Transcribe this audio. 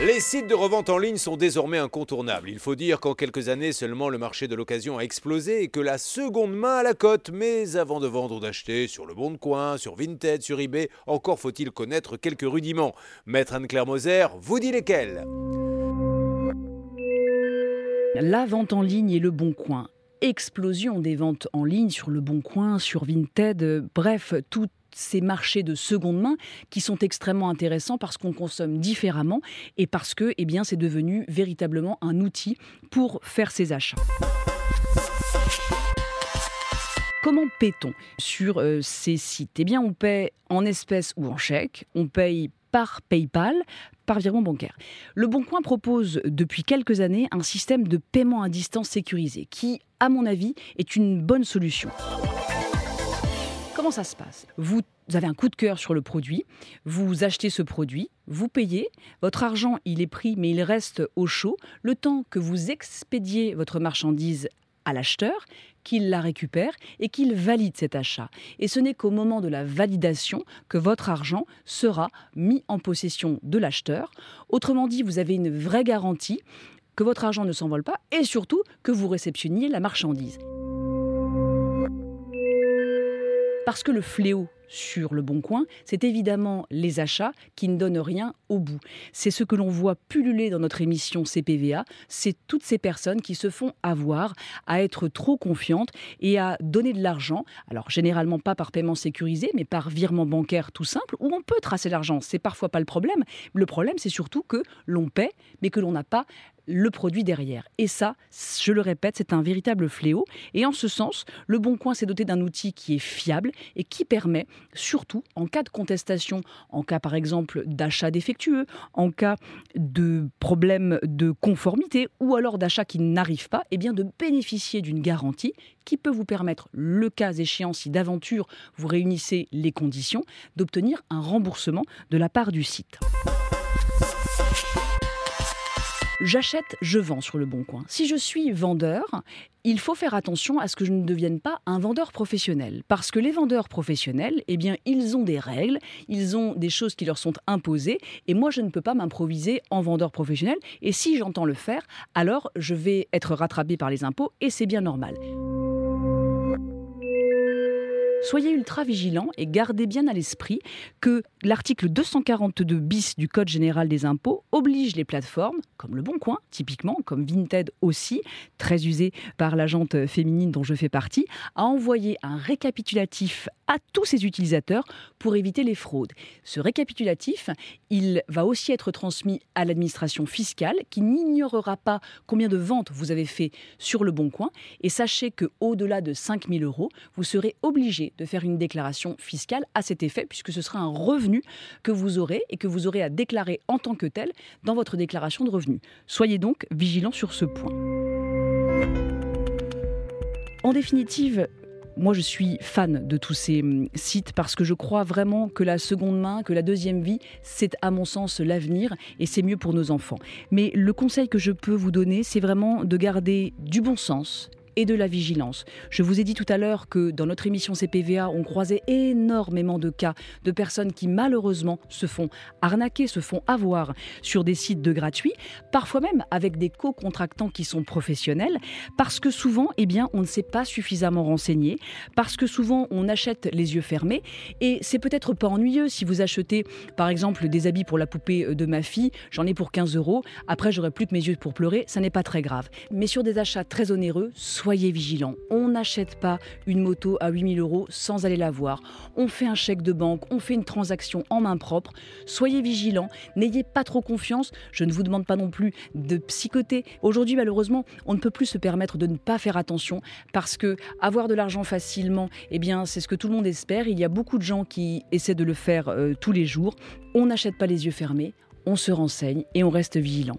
Les sites de revente en ligne sont désormais incontournables. Il faut dire qu'en quelques années seulement le marché de l'occasion a explosé et que la seconde main à la cote. Mais avant de vendre ou d'acheter sur le bon coin, sur Vinted, sur eBay, encore faut-il connaître quelques rudiments. Maître Anne-Claire Moser vous dit lesquels? La vente en ligne et le bon coin explosion des ventes en ligne sur le Bon Coin, sur Vinted, bref, tout ces marchés de seconde main qui sont extrêmement intéressants parce qu'on consomme différemment et parce que eh bien, c'est devenu véritablement un outil pour faire ses achats. Comment paie-t-on sur euh, ces sites? Eh bien, on paie en espèces ou en chèque, on paye par PayPal, par virement bancaire. Le Bon Coin propose depuis quelques années un système de paiement à distance sécurisé qui, à mon avis, est une bonne solution. Comment ça se passe? Vous avez un coup de cœur sur le produit, vous achetez ce produit, vous payez, votre argent il est pris mais il reste au chaud, le temps que vous expédiez votre marchandise à l'acheteur, qu'il la récupère et qu'il valide cet achat. Et ce n'est qu'au moment de la validation que votre argent sera mis en possession de l'acheteur. Autrement dit, vous avez une vraie garantie que votre argent ne s'envole pas et surtout que vous réceptionniez la marchandise. Parce que le fléau sur le bon coin, c'est évidemment les achats qui ne donnent rien bout. C'est ce que l'on voit pulluler dans notre émission CPVA, c'est toutes ces personnes qui se font avoir à être trop confiantes et à donner de l'argent, alors généralement pas par paiement sécurisé, mais par virement bancaire tout simple, où on peut tracer l'argent. C'est parfois pas le problème. Le problème, c'est surtout que l'on paie, mais que l'on n'a pas le produit derrière. Et ça, je le répète, c'est un véritable fléau. Et en ce sens, le Bon Coin s'est doté d'un outil qui est fiable et qui permet, surtout en cas de contestation, en cas par exemple d'achat défectueux, en cas de problème de conformité ou alors d'achat qui n'arrive pas, eh de bénéficier d'une garantie qui peut vous permettre, le cas échéant, si d'aventure vous réunissez les conditions, d'obtenir un remboursement de la part du site. J'achète, je vends sur le bon coin. Si je suis vendeur, il faut faire attention à ce que je ne devienne pas un vendeur professionnel. Parce que les vendeurs professionnels, eh bien, ils ont des règles, ils ont des choses qui leur sont imposées, et moi, je ne peux pas m'improviser en vendeur professionnel. Et si j'entends le faire, alors je vais être rattrapé par les impôts, et c'est bien normal. Soyez ultra vigilants et gardez bien à l'esprit que l'article 242 bis du Code général des impôts oblige les plateformes, comme Le Bon Coin, typiquement, comme Vinted aussi, très usé par la jante féminine dont je fais partie, à envoyer un récapitulatif à tous ses utilisateurs pour éviter les fraudes. Ce récapitulatif, il va aussi être transmis à l'administration fiscale qui n'ignorera pas combien de ventes vous avez fait sur Le Bon Coin. Et sachez que au-delà de 5000 euros, vous serez obligé de faire une déclaration fiscale à cet effet, puisque ce sera un revenu que vous aurez et que vous aurez à déclarer en tant que tel dans votre déclaration de revenus. Soyez donc vigilants sur ce point. En définitive, moi, je suis fan de tous ces hum, sites parce que je crois vraiment que la seconde main, que la deuxième vie, c'est à mon sens l'avenir et c'est mieux pour nos enfants. Mais le conseil que je peux vous donner, c'est vraiment de garder du bon sens et de la vigilance. Je vous ai dit tout à l'heure que dans notre émission CPVA, on croisait énormément de cas de personnes qui malheureusement se font arnaquer, se font avoir sur des sites de gratuits, parfois même avec des co-contractants qui sont professionnels, parce que souvent, eh bien, on ne s'est pas suffisamment renseigné, parce que souvent on achète les yeux fermés, et c'est peut-être pas ennuyeux si vous achetez, par exemple, des habits pour la poupée de ma fille, j'en ai pour 15 euros, après j'aurai plus que mes yeux pour pleurer, ça n'est pas très grave. Mais sur des achats très onéreux, soyez vigilants. On n'achète pas une moto à 8000 euros sans aller la voir. On fait un chèque de banque, on fait une transaction en main propre. Soyez vigilants, n'ayez pas trop confiance. Je ne vous demande pas non plus de psychoter. Aujourd'hui, malheureusement, on ne peut plus se permettre de ne pas faire attention parce que avoir de l'argent facilement, eh bien, c'est ce que tout le monde espère. Il y a beaucoup de gens qui essaient de le faire euh, tous les jours. On n'achète pas les yeux fermés, on se renseigne et on reste vigilant.